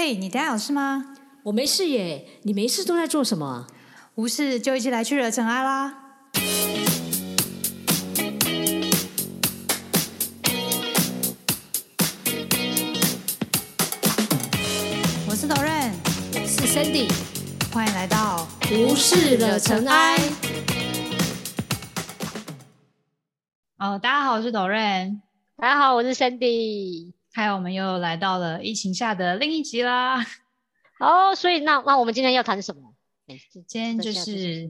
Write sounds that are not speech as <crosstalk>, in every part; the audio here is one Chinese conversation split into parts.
嘿，你等下有事吗？我没事耶，你没事都在做什么啊？无事就一起来去惹尘埃啦！我是导任，是 Sandy，欢迎来到无事惹尘埃。哦，大家好，我是导任，大家好，我是 Sandy。还有我们又来到了疫情下的另一集啦。<laughs> 哦，所以那那我们今天要谈什么？今天就是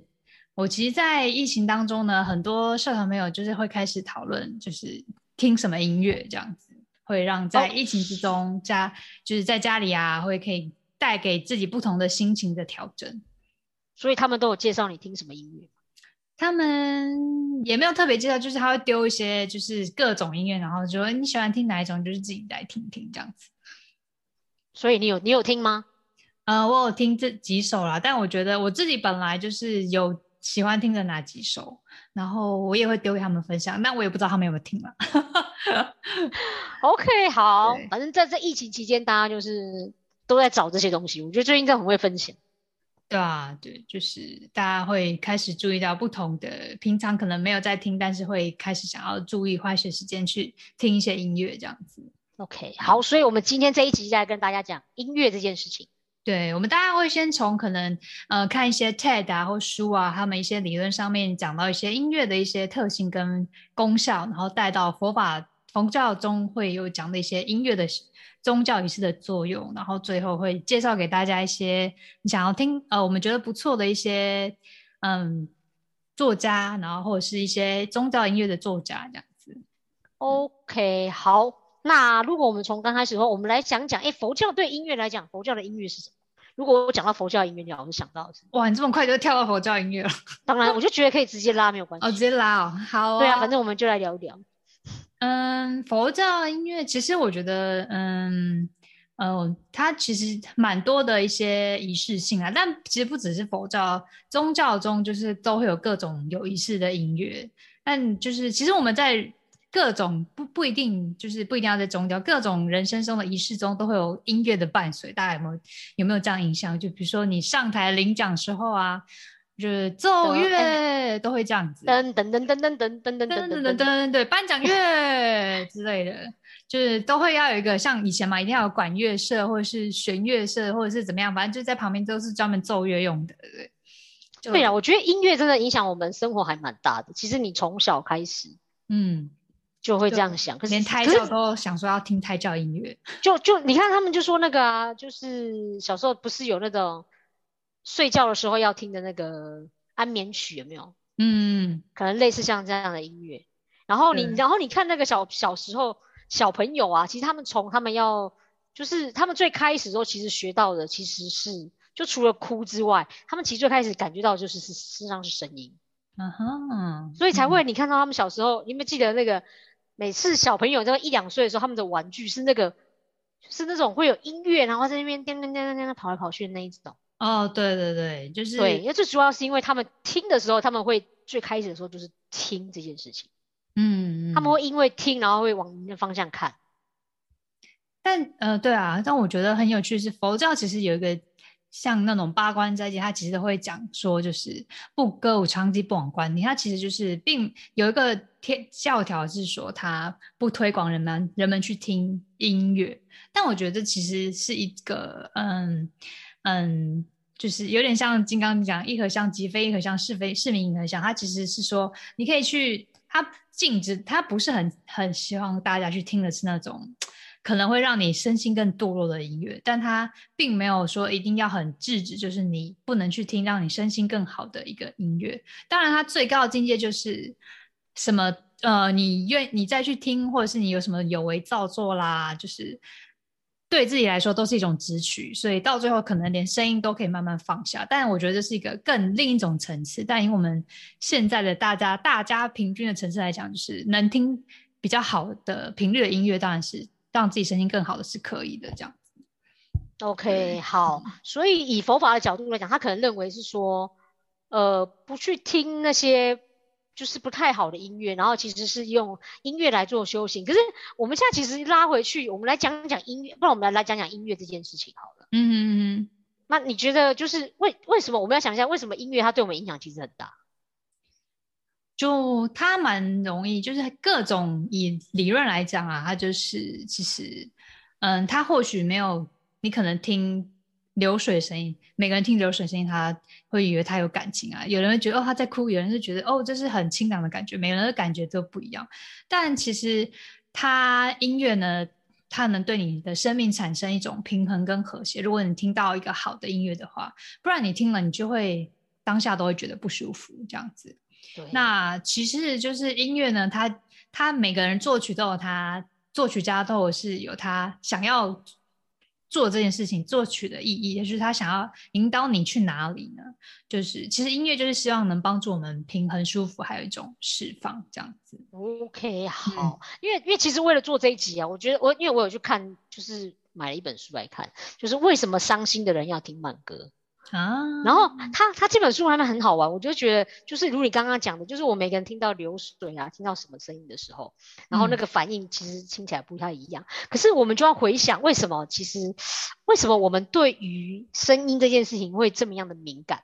我其实，在疫情当中呢，很多社团朋友就是会开始讨论，就是听什么音乐这样子，会让在疫情之中家就是在家里啊，会可以带给自己不同的心情的调整。所以他们都有介绍你听什么音乐？他们也没有特别介绍，就是他会丢一些就是各种音乐，然后就说你喜欢听哪一种，就是自己来听听这样子。所以你有你有听吗？呃，我有听这几首啦，但我觉得我自己本来就是有喜欢听的哪几首，然后我也会丢给他们分享，但我也不知道他们有没有听了。OK，<laughs> 好，反正在这疫情期间，大家就是都在找这些东西。我觉得最近真的很会分享。对啊，对，就是大家会开始注意到不同的，平常可能没有在听，但是会开始想要注意花一些时间去听一些音乐这样子。OK，好，所以我们今天这一集就来跟大家讲音乐这件事情。对，我们大家会先从可能呃看一些 TED 啊或书啊，他们一些理论上面讲到一些音乐的一些特性跟功效，然后带到佛法佛教中会有讲的一些音乐的宗教仪式的作用，然后最后会介绍给大家一些你想要听呃我们觉得不错的一些嗯作家，然后或者是一些宗教音乐的作家这样子。OK，好，那如果我们从刚开始的话，我们来讲讲，哎，佛教对音乐来讲，佛教的音乐是什么？如果我讲到佛教音乐，你老是想到，哇，你这么快就跳到佛教音乐了？当然，我就觉得可以直接拉，没有关系哦，直接拉哦，好对啊，哦反正我们就来聊一聊。嗯，佛教音乐其实我觉得，嗯，呃，它其实蛮多的一些仪式性啊，但其实不只是佛教，宗教中就是都会有各种有仪式的音乐。但就是其实我们在各种不不一定就是不一定要在宗教，各种人生中的仪式中都会有音乐的伴随。大家有没有有没有这样印象？就比如说你上台领奖时候啊，就是奏对乐都会这样子。噔噔噔噔噔噔噔噔噔噔噔噔对，颁奖乐之类的，就是都会要有一个像以前嘛，一定要有管乐社或者是弦乐社或者是怎么样，反正就在旁边都是专门奏乐用的，对不对？啊，我觉得音乐真的影响我们生活还蛮大的。其实你从小开始嗯，就会就这样想，可是连胎教都想说要听胎教音乐，就就你看他们就说那个啊，就是小时候不是有那种睡觉的时候要听的那个安眠曲有没有？嗯，可能类似像这样的音乐。然后你然后你看那个小小时候小朋友啊，其实他们从他们要就是他们最开始的时候，其实学到的其实是就除了哭之外，他们其实最开始感觉到就是是事实上是声音。嗯哼，所以才会你看到他们小时候，你有没有记得那个每次小朋友在一两岁的时候，他们的玩具是那个是那种会有音乐，然后在那边颠颠颠颠颠跑来跑去的那一种。哦，对对对，就是对，因为最主要是因为他们听的时候，他们会最开始的时候就是听这件事情，嗯，嗯他们会因为听，然后会往那方向看。但呃，对啊，但我觉得很有趣是佛教其实有一个像那种八关斋戒，它其实会讲说就是不歌舞娼妓不往观听，它其实就是并有一个天教条是说它不推广人们人们去听音乐，但我觉得其实是一个嗯嗯。就是有点像金刚讲一合相即非一合相是非是名一合相，它其实是说你可以去，它禁止，它不是很很希望大家去听的是那种可能会让你身心更堕落的音乐，但它并没有说一定要很制止，就是你不能去听让你身心更好的一个音乐。当然，它最高的境界就是什么呃，你愿你再去听，或者是你有什么有为造作啦，就是对自己来说都是一种直取，所以到最后可能连声音都可以慢慢放下。但我觉得这是一个更另一种层次。但以我们现在的大家大家平均的层次来讲，就是能听比较好的频率的音乐，当然是让自己声音更好的是可以的。这样子 OK，好，所以以佛法的角度来讲，他可能认为是说，呃，不去听那些就是不太好的音乐，然后其实是用音乐来做修行。可是我们现在其实拉回去，我们来讲讲音乐，不然我们来来讲讲音乐这件事情好了。嗯嗯嗯，那你觉得就是为为什么我们要想一下，为什么音乐它对我们影响其实很大？就它蛮容易，就是各种以理论来讲啊，它就是其实，嗯，它或许没有你可能听流水声音，每个人听流水声音，他会以为他有感情啊，有人会觉得哦他在哭，有人是觉得哦这是很清凉的感觉，每个人的感觉都不一样。但其实他音乐呢，它能对你的生命产生一种平衡跟和谐。如果你听到一个好的音乐的话，不然你听了你就会当下都会觉得不舒服这样子。对，那其实就是音乐呢，它它每个人作曲都有他作曲家都有是有他想要做这件事情作曲的意义，也就是他想要引导你去哪里呢？就是其实音乐就是希望能帮助我们平衡、舒服，还有一种释放这样子。OK，好，因为因为其实为了做这一集啊，我觉得我因为我有去看，就是买了一本书来看，就是为什么伤心的人要听慢歌。啊，然后他他这本书还蛮很好玩，我就觉得就是如你刚刚讲的，就是我每个人听到流水啊，听到什么声音的时候，然后那个反应其实听起来不太一样。可是我们就要回想，为什么其实为什么我们对于声音这件事情会这么样的敏感？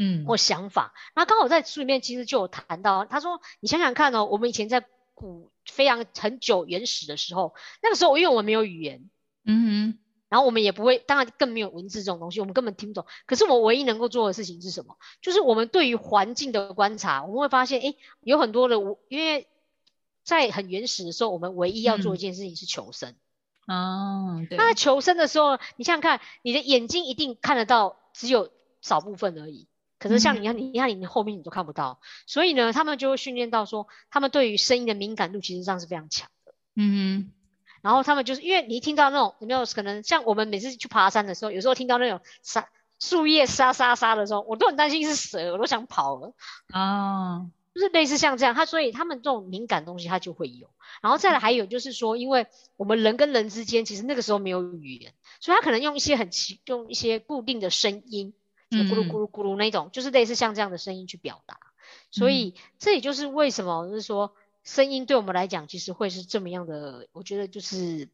嗯，或想法。那刚好在书里面其实就有谈到，他说你想想看哦，我们以前在古非常很久原始的时候，那个时候因为我们没有语言，嗯哼，然后我们也不会，当然更没有文字这种东西，我们根本听不懂。可是我们唯一能够做的事情是什么？就是我们对于环境的观察，我们会发现，诶，有很多的，因为在很原始的时候，我们唯一要做一件事情是求生。哦，对，那求生的时候，你想想看，你的眼睛一定看得到，只有少部分而已。可是像你看，你看你后面你都看不到，所以呢，他们就会训练到说，他们对于声音的敏感度其实上是非常强的。嗯然后他们就是因为你一听到那种有没有可能像我们每次去爬山的时候，有时候听到那种沙树叶沙沙沙的时候，我都很担心是蛇，我都想跑了。哼，哦，就是类似像这样，他所以他们这种敏感东西他就会有。然后再来还有就是说，因为我们人跟人之间其实那个时候没有语言，所以他可能用一些很奇用一些固定的声音，就咕噜咕噜咕噜那种，就是类似像这样的声音去表达。所以这也就是为什么就是说。声音对我们来讲，其实会是这么样的。我觉得就是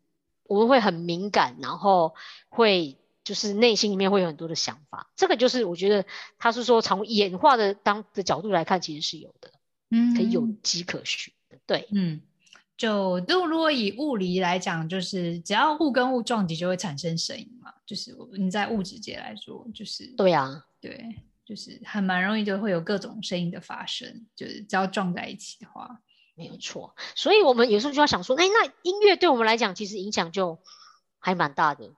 我们会很敏感，然后会就是内心里面会有很多的想法。这个就是我觉得他是说从演化的当的角度来看，其实是有的，嗯，可以有迹可循的。对，嗯，就如如果以物理来讲，就是只要物跟物撞击就会产生声音嘛。就是你在物质界来说，就是对啊，对，就是还蛮容易就会有各种声音的发生，就是只要撞在一起的话。没有错，所以我们有时候就要想说，哎，那音乐对我们来讲，其实影响就还蛮大的。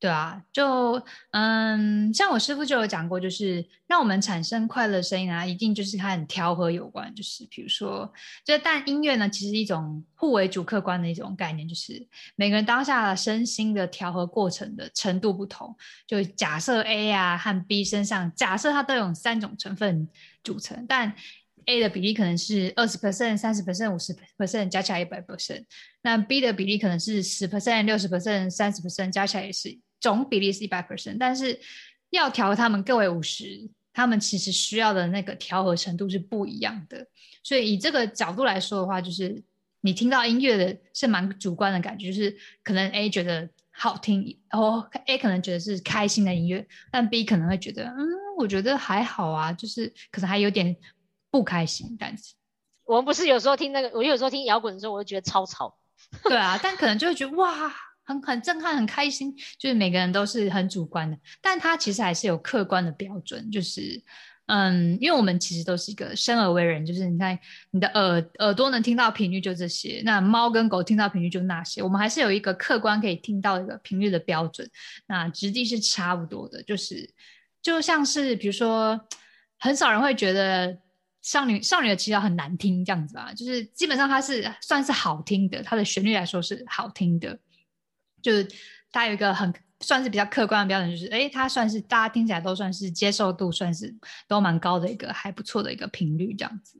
对啊，就嗯，像我师傅就有讲过，就是让我们产生快乐声音啊，一定就是它很调和有关。就是比如说，就但音乐呢，其实一种互为主客观的一种概念，就是每个人当下身心的调和过程的程度不同。就假设 A 啊和 B 身上，假设它都有三种成分组成，但 A 的比例可能是二十 percent、三十 percent、五十 percent，加起来一百 percent。那 B 的比例可能是十 percent、六十 percent、三十 percent，加起来也是总比例是一百 percent。但是要调他们各为五十，他们其实需要的那个调和程度是不一样的。所以以这个角度来说的话，就是你听到音乐的是蛮主观的感觉，就是可能 A 觉得好听，然后 A 可能觉得是开心的音乐，但 B 可能会觉得，嗯，我觉得还好啊，就是可能还有点。不开心，但是我们不是有时候听那个，我有时候听摇滚的时候，我就觉得超吵。对啊，<laughs> 但可能就会觉得哇，很很震撼，很开心。就是每个人都是很主观的，但他其实还是有客观的标准。就是嗯，因为我们其实都是一个生而为人，就是你看你的耳耳朵能听到频率就这些，那猫跟狗听到频率就那些，我们还是有一个客观可以听到一个频率的标准。那质地是差不多的，就是就像是比如说，很少人会觉得。少女少女的祈祷很难听，这样子吧，就是基本上它是算是好听的，它的旋律来说是好听的，就是它有一个很算是比较客观的标准，就是诶，它算是大家听起来都算是接受度算是都蛮高的一个还不错的一个频率，这样子。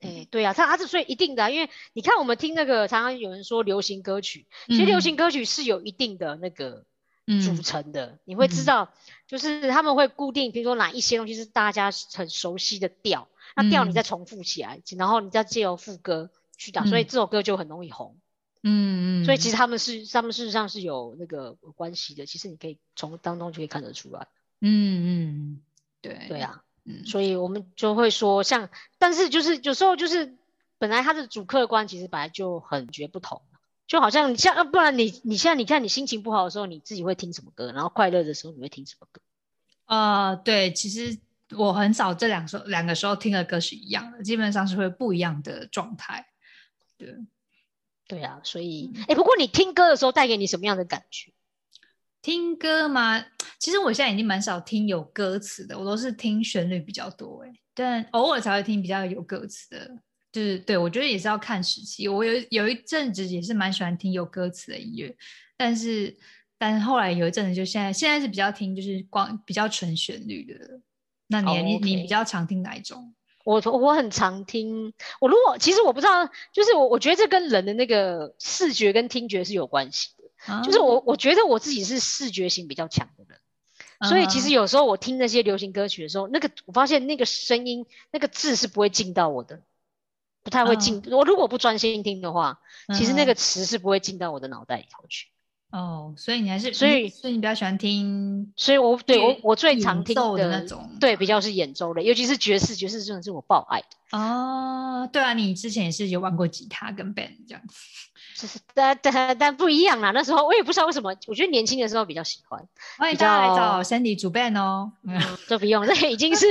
哎，对啊，它它是所以一定的、啊，因为你看我们听那个常常有人说流行歌曲，其实流行歌曲是有一定的那个组成的，嗯、你会知道，就是他们会固定，比如说哪一些东西是大家很熟悉的调。那调你再重复起来，嗯、然后你再借由副歌去打，嗯、所以这首歌就很容易红。嗯嗯，所以其实他们是他们事实上是有那个关系的，其实你可以从当中就可以看得出来。嗯嗯，对对，啊，嗯所以我们就会说像，但是就是有时候就是本来他的主客观其实本来就很绝不同，就好像你像，要不然你你现在你看你心情不好的时候，你自己会听什么歌，然后快乐的时候你会听什么歌？呃，对，其实我很少这两首两个时候听的歌是一样的，基本上是会不一样的状态。对，对啊，所以嗯哎、不过你听歌的时候带给你什么样的感觉？听歌吗？其实我现在已经蛮少听有歌词的，我都是听旋律比较多哎，但偶尔才会听比较有歌词的。就是对我觉得也是要看时期，我有有一阵子也是蛮喜欢听有歌词的音乐，但是但是后来有一阵子就现在现在是比较听就是光比较纯旋律的。那你、哦你你比较常听哪一种？我我很常听，我如果其实我不知道，就是我我觉得这跟人的那个视觉跟听觉是有关系的。就是啊我我觉得我自己是视觉型比较强的人，所以其实嗯有时候我听那些流行歌曲的时候，那个我发现那个声音那个字是不会进到我的，不太会进。我如果不专心听的话，其实那嗯个词是不会进到我的脑袋里头去。哦，所以你还是所以你所以你比较喜欢听所以我对我我最常听奏的那种对，比较是演奏类，尤其是爵士，爵士真的是我爆爱的。哦，对啊，你之前也是有玩过吉他跟 band 这样子。就是但但但不一样啦。那时候我也不知道为什么，我觉得年轻的时候比较喜欢。比欢迎大家来较找 Sandy 主 band 哦。嗯，这不用，<laughs> 这已经是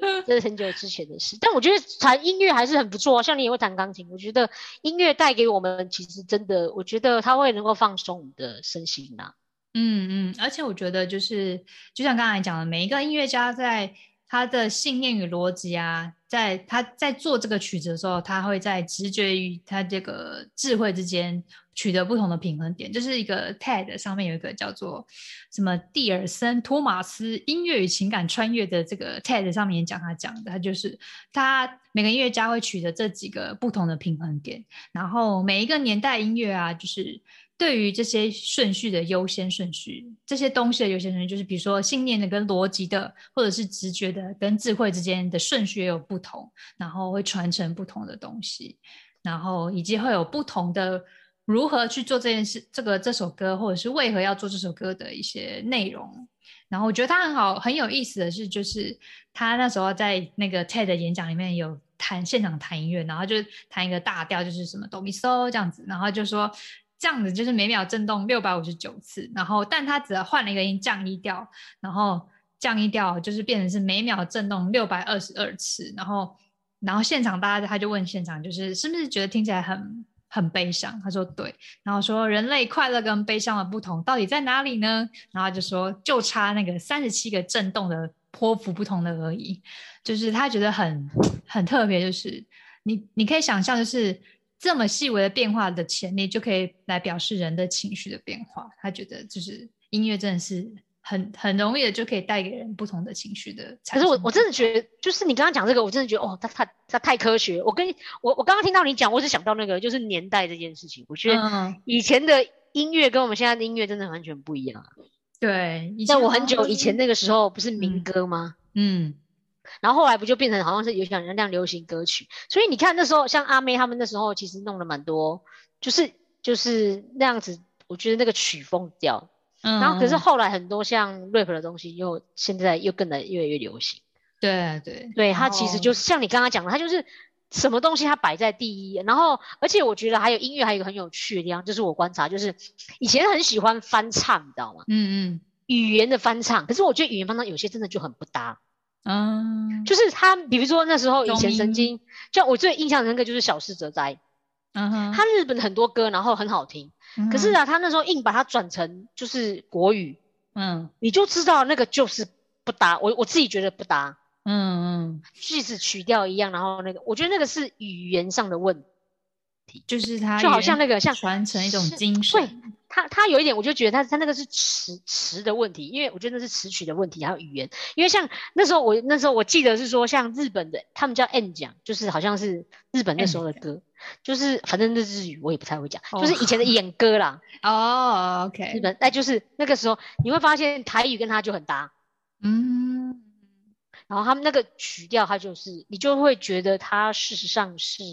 嗯 <laughs> 这是很久之前的事。但我觉得弹音乐还是很不错，像你也会弹钢琴，我觉得音乐带给我们其实真的，我觉得它会能够放松我们的身心呐、嗯嗯，而且我觉得就是，就像刚才讲的，每一个音乐家在他的信念与逻辑啊，在他在做这个曲子的时候，他会在直觉与他这个智慧之间取得不同的平衡点。就是一个 TED 上面有一个叫做什么蒂尔森托马斯音乐与情感穿越的这个 TED 上面讲他讲的，他就是他每个音乐家会取得这几个不同的平衡点，然后每一个年代音乐啊，就是对于这些顺序的优先顺序，这些东西的优先顺序，就是比如说信念的跟逻辑的，或者是直觉的跟智慧之间的顺序也有不同，然后会传承不同的东西，然后以及会有不同的如何去做这件事，这个这首歌，或者是为何要做这首歌的一些内容。然后我觉得他很好，很有意思的是，就是他那时候在那个 TED 演讲里面有弹现场弹音乐，然后就弹一个大调，就是什么哆咪嗦这样子，然后就说这样子就是每秒震动六百五十九次，然后但他只换了一个音降一调，然后降一调就是变成是每秒震动六百二十二次，然后然后现场大家他就问现场就是是不是觉得听起来很很悲伤？他说对，然后说人类快乐跟悲伤的不同到底在哪里呢？然后就说就差那个三十七个震动的波幅不同的而已，就是他觉得很很特别，就是你你可以想象，就是这么细微的变化的潜力，就可以来表示人的情绪的变化。他觉得就是音乐真的是很很容易的就可以带给人不同的情绪的。可是我我真的觉得，就是你刚刚讲这个，我真的觉得哦，它它它太科学。我跟我我刚刚听到你讲，我只想到那个就是年代这件事情。我觉得嗯，以前的音乐跟我们现在的音乐真的完全不一样啊。对，以在我很久以前那个时候，不是民嗯歌吗？嗯然后后来不就变成好像是有点像流行歌曲，所以你看那时候像阿妹他们那时候其实弄了蛮多，就是就是那样子，我觉得那个曲风调。嗯，然后可是嗯后来很多像 rap 的东西又现在又更的越来越流行。对对对，然它其实就是像你刚刚讲的，它就是什么东西它摆在第一，然后而且我觉得还有音乐还有一个很有趣的地方，就是我观察，就是以前很喜欢翻唱，你知道吗？嗯嗯语言的翻唱，可是我觉得语言翻唱有些真的就很不搭。嗯，就是他，比如说那时候以前曾经，像我最印象深刻就是小室哲哉，嗯哼，他日本很多歌，然后很好听，可是嗯啊，他那时候硬把它转成就是国语，嗯。你就知道那个就是不搭，我我自己觉得不搭，嗯嗯，句子曲调一样，然后那个，我觉得那个是语言上的问题，就是他就好像那个像传承一种精神，对他他有一点，我就觉得他他那个是词词的问题，因为我觉得那是词曲的问题，还有语言。因为像那时候我那时候我记得是说，像日本的他们叫 N 讲，就是好像是日本那时候的歌，就是反正那日语我也不太会讲，哦就是以前的 <laughs> 演歌啦，哦日，OK，日本那就是那个时候你会发现台语跟他就很搭，嗯。然后他们那个曲调他就是你就会觉得他事实上是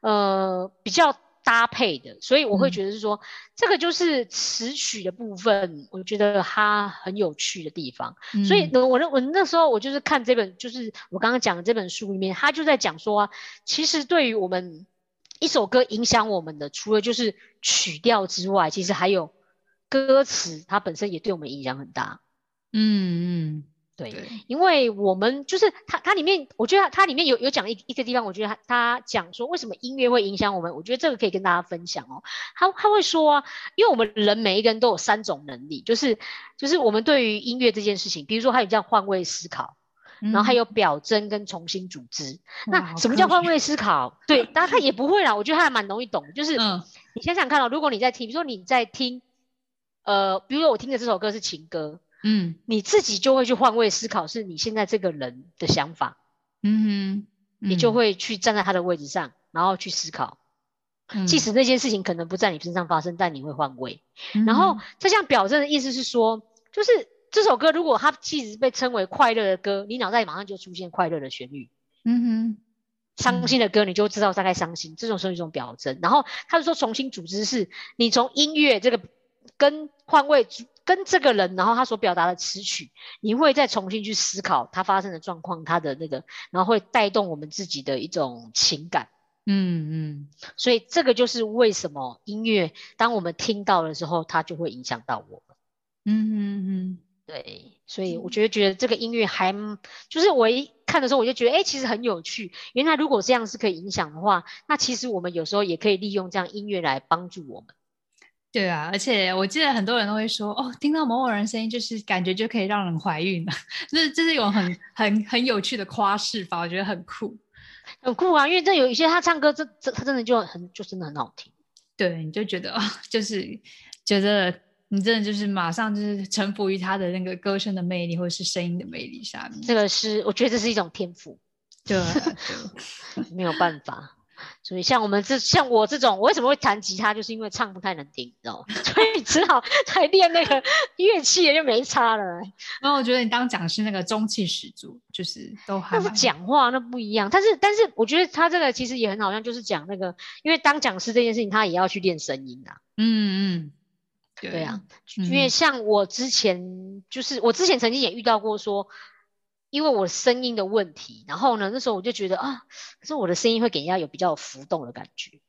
呃比较搭配的，所以我会嗯觉得是说，这个就是词曲的部分，我觉得它很有趣的地方。所以我那我那时候我就是看这本，就是我刚刚讲的这本书里面，他就在讲说啊，其实对于我们一首歌影响我们的，除了就是曲调之外，其实还有歌词，它本身也对我们影响很大。嗯嗯，对，对，因为我们就是它，它里面我觉得它它里面有有讲一一个地方，我觉得它它讲说为什么音乐会影响我们，我觉得这个可以跟大家分享哦。他他会说啊，因为我们人每一个人都有三种能力，就是就是我们对于音乐这件事情，比如说还有这样换位思考，然后还有表征跟重新组织。嗯那什么叫换位思考？对，大家他也不会啦，我觉得他还蛮容易懂，就是嗯你想想看哦，如果你在听，比如说你在听，呃，比如说我听的这首歌是情歌。嗯。你自己就会去换位思考，是你现在这个人的想法，嗯哼，你就嗯，会去站在他的位置上，然后去思考。嗯。即使那件事情可能不在你身上发生，但你会换位。然后嗯这项表征的意思是说，就是这首歌如果它其实被称为快乐的歌，你脑袋马上就出现快乐的旋律；嗯哼，伤心的歌，你就知道大概伤心，这种是一种表征。然后他就说重新组织是，你从音乐这个跟换位组跟这个人，然后他所表达的词曲，你会再重新去思考他发生的状况，他的那个，然后会带动我们自己的一种情感。嗯嗯所以这个就是为什么音乐，当我们听到的时候，它就会影响到我们。嗯嗯嗯对，所以我觉得觉得这个音乐还就是我一看的时候，我就觉得哎、诶其实很有趣。原来如果这样是可以影响的话，那其实我们有时候也可以利用这样音乐来帮助我们。对啊，而且我记得很多人都会说，哦，听到某某人声音，就是感觉就可以让人怀孕了，这这是一种很很很有趣的夸饰吧，我觉得很酷。很酷啊，因为这有一些他唱歌，这这他真的就很就真的很好听。对，你就觉得啊、就是觉得你真的就是马上就是臣服于他的那个歌声的魅力，或者是声音的魅力下面。这个是我觉得这是一种天赋，对 <laughs> 没有办法。所以像我们这像我这种，我为什么会弹吉他，就是因为唱不太能听，你知道吗？<laughs> 所以只好才练那个乐器，就没差了。然后我觉得你当讲师那个中气十足，就是都还那是讲话，那不一样。但是，但是我觉得他这个其实也很好像，就是讲那个，因为当讲师这件事情，他也要去练声音啊。嗯嗯，对啊，嗯因为像我之前，就是我之前曾经也遇到过说，因为我声音的问题，然后呢，那时候我就觉得啊，可是我的声音会给人家有比较浮动的感觉。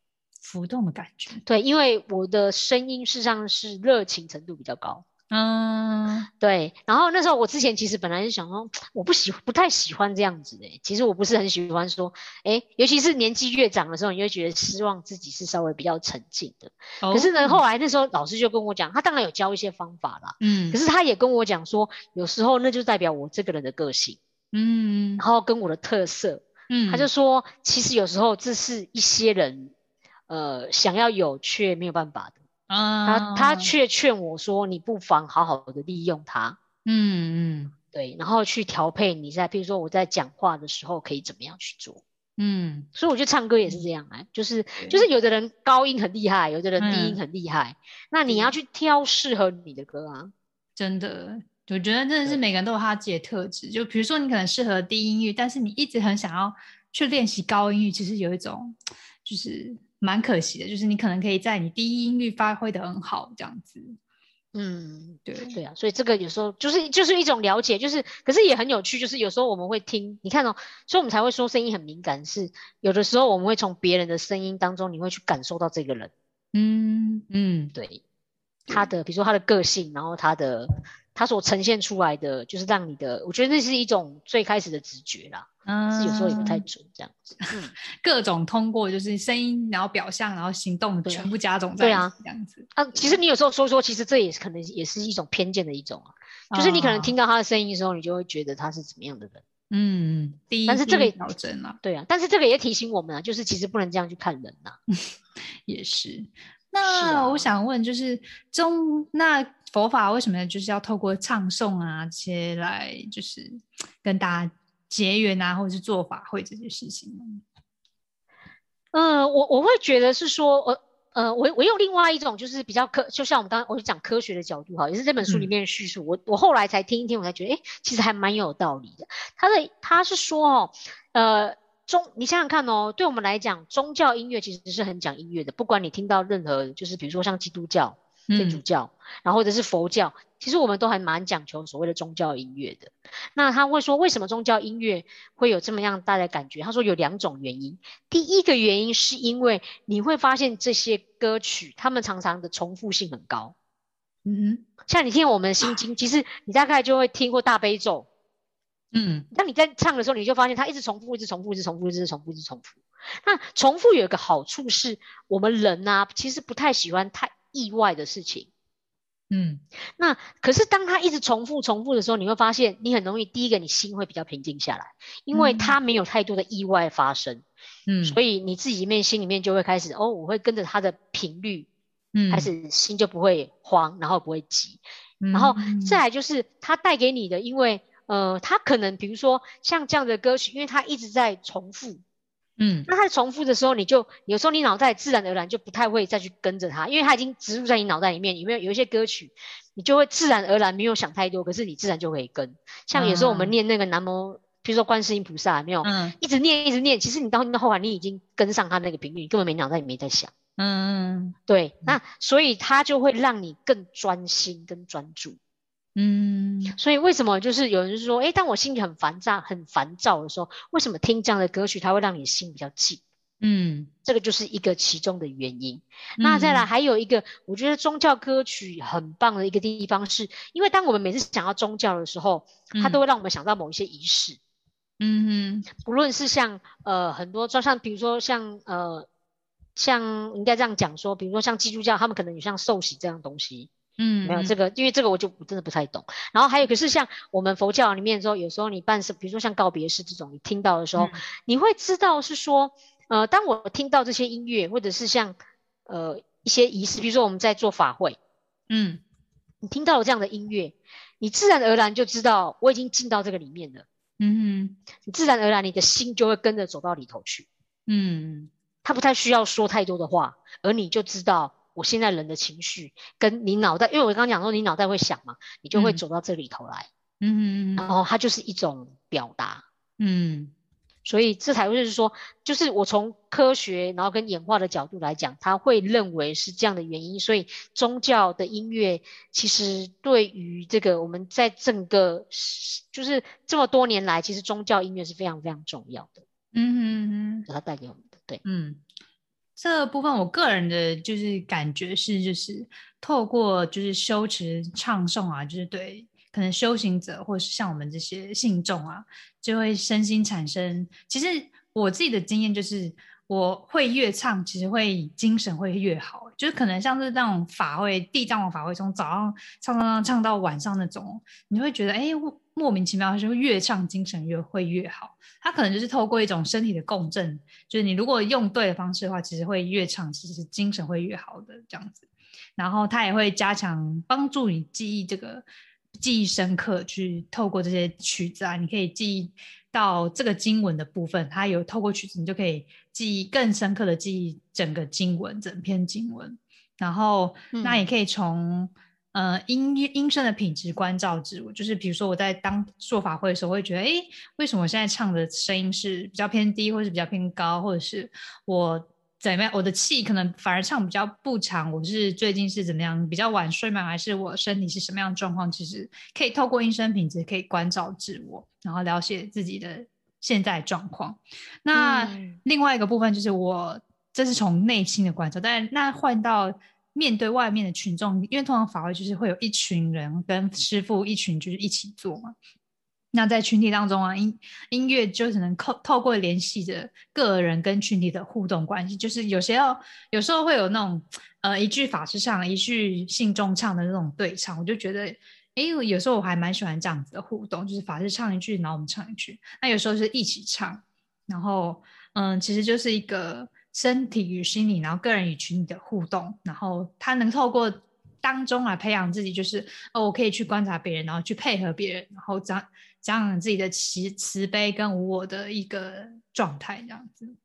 浮动的感觉，对，因为我的声音事实上是热情程度比较高。嗯对，然后那时候我之前其实本来是想说，我不喜不太喜欢这样子的。其实我不是很喜欢说，哎，尤其是年纪越长的时候，你会觉得希望自己是稍微比较沉静的。可是呢，哦后来那时候老师就跟我讲，他当然有教一些方法啦，嗯可是他也跟我讲说，有时候那就代表我这个人的个性，嗯然后跟我的特色。嗯，他就说，其实有时候这是一些人，呃，想要有却没有办法的。啊他他却劝我说，你不妨好好的利用它。嗯嗯对，然后去调配你在，譬如说我在讲话的时候可以怎么样去做。嗯，所以我觉得唱歌也是这样啊，就是就是有的人高音很厉害，有的人低音嗯很厉害，那你要去挑适合你的歌啊。真的，我觉得真的是每个人都有他自己的特质。就比如说，你可能适合低音域，但是你一直很想要去练习高音域，其实有一种就是蛮可惜的，就是你可能可以在你低音域发挥的很好，这样子。嗯，对，对啊，所以这个有时候就是就是一种了解，就是可是也很有趣，就是有时候我们会听，你看哦，所以我们才会说声音很敏感，是有的时候我们会从别人的声音当中，你会去感受到这个人，嗯嗯，对他的，比如说他的个性，然后他的他所呈现出来的，就是让你的，我觉得那是一种最开始的直觉啦，是有时候也不太嗯准这样子。嗯，<laughs> 各种通过就是声音，然后表象，然后行动全部加总在一起，对啊这样子。啊，其实你有时候说说，其实这也是可能也是一种偏见的一种啊，就是你可能哦听到他的声音的时候，你就会觉得他是怎么样的人。嗯，第一，但是这个第一调整了，对啊，但是这个也提醒我们啊，就是其实不能这样去看人呐、<laughs> 也是。那啊我想问，就是中那佛法为什么就是要透过唱诵啊这些来，就是跟大家结缘啊，或者是做法会这些事情呢？嗯，我我会觉得是说，呃呃，我我用另外一种就是比较科，就像我们刚刚我就讲科学的角度哈，也是这本书里嗯面的叙述，我我后来才听一听，我才觉得，哎，其实还蛮有道理的。他的他是说哦，呃，宗，你想想看哦，对我们来讲，宗教音乐其实是很讲音乐的。不管你听到任何，就是比如说像基督教、天主嗯教，然后或者是佛教，其实我们都还蛮讲求所谓的宗教音乐的。那他会说，为什么宗教音乐会有这么样大的感觉？他说有两种原因。第一个原因是因为你会发现这些歌曲，他们常常的重复性很高。嗯像你听我们的心经，其实你大概就会听过大悲咒。嗯当你在唱的时候，你就发现它一直重复，一直重复，一直重复，一直重复，一直重复。那重复有一个好处是，我们人啊，其实不太喜欢太意外的事情。嗯那可是当他一直重复、重复的时候，你会发现你很容易，第一个你心会比较平静下来，因为嗯它没有太多的意外发生，嗯，所以你自己面心里面就会开始哦，我会跟着他的频率，嗯开始心就不会慌，然后不会急。然后再来就是他带给你的，因为呃，他可能比如说像这样的歌曲，因为他一直在重复，嗯那它重复的时候，你就有时候你脑袋自然而然就不太会再去跟着它，因为它已经植入在你脑袋里面。有没有有一些歌曲，你就会自然而然没有想太多，可是你自然就可以跟。像有时候我们嗯念那个南无，比如说观世音菩萨，有没有、嗯一直念一直念，其实你到到后来你已经跟上它那个频率，你根本没脑袋里没在想。嗯对，那所以它就会让你更专心跟专注。嗯。所以为什么就是有人就说，诶，当我心里很烦躁、很烦躁的时候，为什么听这样的歌曲，它会让你心比较静？嗯，这个就是一个其中的原因。那再来还有一个，我觉得宗教歌曲很棒的一个地方是，因为当我们每次想到宗教的时候，它都会让我们想到某一些仪式，嗯嗯不论是像呃很多，就像比如说像呃像应该这样讲说，比如说像基督教，他们可能有像受洗这样东西，嗯，没有这个，因为这个我就真的不太懂。然后还有，可是像我们佛教里面说，有时候你办事，比如说像告别式这种，你听到的时候，嗯你会知道是说，呃，当我听到这些音乐，或者是像呃一些仪式，比如说我们在做法会，嗯你听到了这样的音乐，你自然而然就知道我已经进到这个里面了，嗯你自然而然你的心就会跟着走到里头去。嗯他不太需要说太多的话，而你就知道我现在人的情绪跟你脑袋，因为我刚刚讲说你脑袋会想嘛，你就会嗯。走到这里头来。嗯然后它就是一种表达，嗯。所以这才会是说，就是我从科学然后跟演化的角度来讲，他会认为是这样的原因，所以宗教的音乐其实对于这个我们在整个就是这么多年来，其实宗教音乐是非常非常重要的，嗯嗯它带给我们的，对，嗯，这部分我个人的就是感觉是，就是透过就是修持唱诵啊，就是对可能修行者或是像我们这些信众啊，就会身心产生。其实我自己的经验就是，我会越唱，其实会精神会越好。就是可能像是那种法会，地藏王法会，从早上唱唱唱唱到晚上那种，你会觉得哎，莫名其妙，就越唱精神越会越好。它可能就是透过一种身体的共振，就是你如果用对的方式的话，其实会越唱，其实精神会越好的这样子。然后它也会加强帮助你记忆这个记忆深刻，去透过这些曲子啊，你可以记忆到这个经文的部分，它有透过曲子，你就可以记忆更深刻的记忆整个经文，整篇经文。然后那也可以从、呃音乐音声的品质关照自我，就是比如说我在当做法会的时候，我会觉得，哎，为什么我现在唱的声音是比较偏低，或是比较偏高，或者是我怎么样，我的气可能反而唱比较不长，我是最近是怎么样，比较晚睡吗？还是我身体是什么样的状况？其实可以透过音声品质，可以关照自我，然后了解自己的现在状况。那、嗯另外一个部分就是我这是从内心的关照，但那换到面对外面的群众，因为通常法会就是会有一群人跟师傅一群就是一起做嘛。那在群体当中啊，音音乐就只能透透过联系着个人跟群体的互动关系，就是有些要有时候会有那种呃一句法师唱，一句信众唱的那种对唱，我就觉得，诶，有时候我还蛮喜欢这样子的互动，就是法师唱一句，然后我们唱一句，那有时候是一起唱，然后嗯，其实就是一个身体与心理，然后个人与群体的互动，然后他能透过当中来培养自己，就是哦，我可以去观察别人，然后去配合别人，然后讲讲自己的慈慈悲跟无我的一个状态，这样子。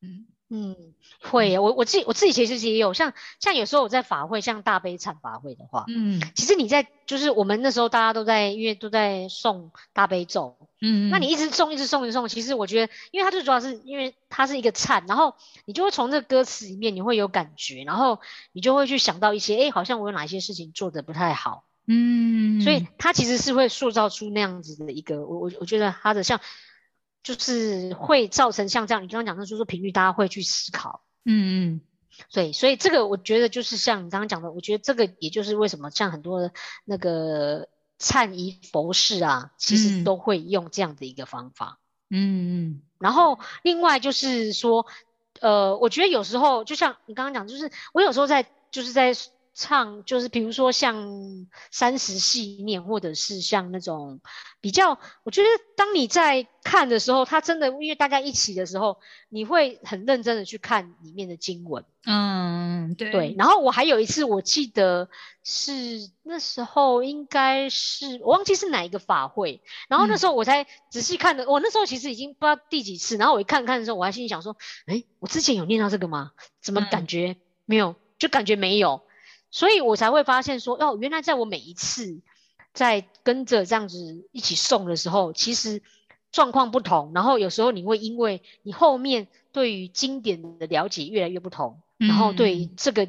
嗯嗯，会耶，我我自己我自己其实也有，像像有时候我在法会，像大悲忏法会的话，嗯其实你在就是我们那时候大家都在，因为都在诵大悲咒，嗯，那你一直送，一直送，一直送，其实我觉得，因为它最主要是因为它是一个颤，然后你就会从这个歌词里面你会有感觉，然后你就会去想到一些，哎，好像我有哪些事情做的不太好，嗯，所以它其实是会塑造出那样子的一个，我我我觉得它的像，就是会造成像这样，你刚刚讲的就是说频率，大家会去思考，嗯嗯。对，所以这个我觉得就是像你刚刚讲的，我觉得这个也就是为什么像很多那个忏仪佛事啊，其实嗯都会用这样的一个方法。嗯嗯然后另外就是说，呃，我觉得有时候就像你刚刚讲，就是我有时候在就是在唱，就是比如说像三十系念，或者是像那种比较，我觉得当你在看的时候，它真的因为大家一起的时候，你会很认真的去看里面的经文。嗯，对对，然后我还有一次，我记得是那时候应该是我忘记是哪一个法会，然后那嗯时候我才仔细看的，我那时候其实已经不知道第几次，然后我一看看的时候，我还心里想说，哎，我之前有念到这个吗？怎么嗯感觉没有？就感觉没有，所以我才会发现说，哦，原来在我每一次在跟着这样子一起诵的时候，其实状况不同，然后有时候你会因为你后面对于经典的了解越来越不同。然后对于嗯这个